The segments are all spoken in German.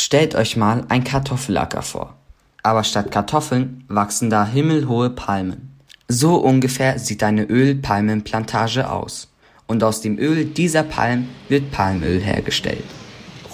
Stellt euch mal ein Kartoffelacker vor. Aber statt Kartoffeln wachsen da himmelhohe Palmen. So ungefähr sieht eine Ölpalmenplantage aus. Und aus dem Öl dieser Palmen wird Palmöl hergestellt.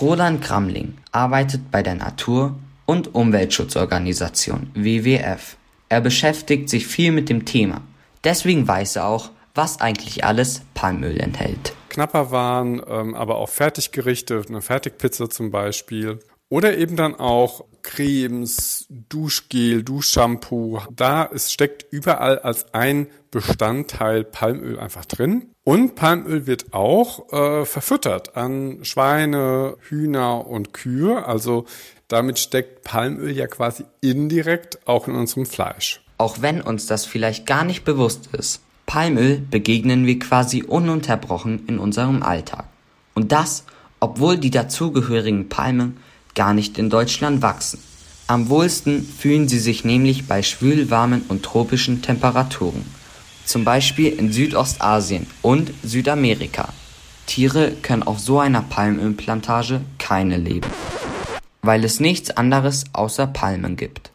Roland Gramling arbeitet bei der Natur- und Umweltschutzorganisation WWF. Er beschäftigt sich viel mit dem Thema. Deswegen weiß er auch, was eigentlich alles Palmöl enthält. Knapper waren, ähm, aber auch Fertiggerichte, eine Fertigpizza zum Beispiel. Oder eben dann auch Cremes, Duschgel, Duschshampoo. Da es steckt überall als ein Bestandteil Palmöl einfach drin. Und Palmöl wird auch äh, verfüttert an Schweine, Hühner und Kühe. Also damit steckt Palmöl ja quasi indirekt auch in unserem Fleisch. Auch wenn uns das vielleicht gar nicht bewusst ist. Palmöl begegnen wir quasi ununterbrochen in unserem Alltag. Und das, obwohl die dazugehörigen Palmen gar nicht in Deutschland wachsen. Am wohlsten fühlen sie sich nämlich bei schwülwarmen und tropischen Temperaturen, zum Beispiel in Südostasien und Südamerika. Tiere können auf so einer Palmölplantage keine leben, weil es nichts anderes außer Palmen gibt.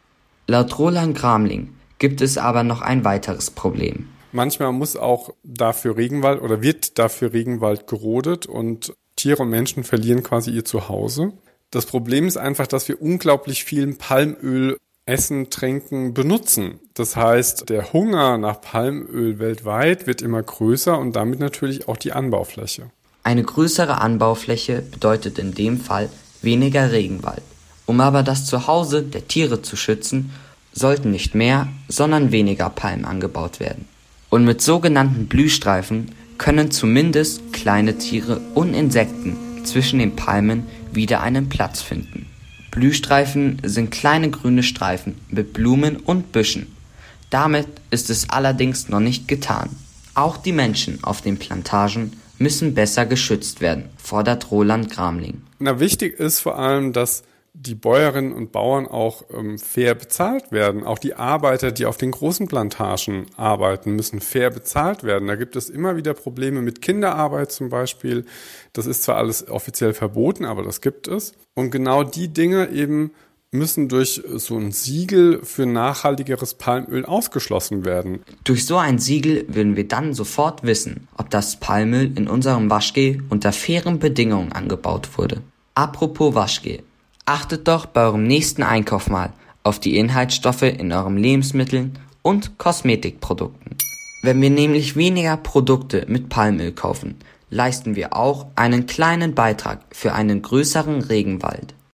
Laut Roland Gramling gibt es aber noch ein weiteres Problem. Manchmal muss auch dafür Regenwald oder wird dafür Regenwald gerodet und Tiere und Menschen verlieren quasi ihr Zuhause. Das Problem ist einfach, dass wir unglaublich viel Palmöl essen, trinken, benutzen. Das heißt, der Hunger nach Palmöl weltweit wird immer größer und damit natürlich auch die Anbaufläche. Eine größere Anbaufläche bedeutet in dem Fall weniger Regenwald. Um aber das Zuhause der Tiere zu schützen, sollten nicht mehr, sondern weniger Palmen angebaut werden. Und mit sogenannten Blühstreifen können zumindest kleine Tiere und Insekten zwischen den Palmen wieder einen Platz finden. Blühstreifen sind kleine grüne Streifen mit Blumen und Büschen. Damit ist es allerdings noch nicht getan. Auch die Menschen auf den Plantagen müssen besser geschützt werden, fordert Roland Gramling. Na, wichtig ist vor allem, dass die Bäuerinnen und Bauern auch ähm, fair bezahlt werden. Auch die Arbeiter, die auf den großen Plantagen arbeiten, müssen fair bezahlt werden. Da gibt es immer wieder Probleme mit Kinderarbeit zum Beispiel. Das ist zwar alles offiziell verboten, aber das gibt es. Und genau die Dinge eben müssen durch so ein Siegel für nachhaltigeres Palmöl ausgeschlossen werden. Durch so ein Siegel würden wir dann sofort wissen, ob das Palmöl in unserem Waschgel unter fairen Bedingungen angebaut wurde. Apropos Waschgel. Achtet doch bei eurem nächsten Einkauf mal auf die Inhaltsstoffe in euren Lebensmitteln und Kosmetikprodukten. Wenn wir nämlich weniger Produkte mit Palmöl kaufen, leisten wir auch einen kleinen Beitrag für einen größeren Regenwald.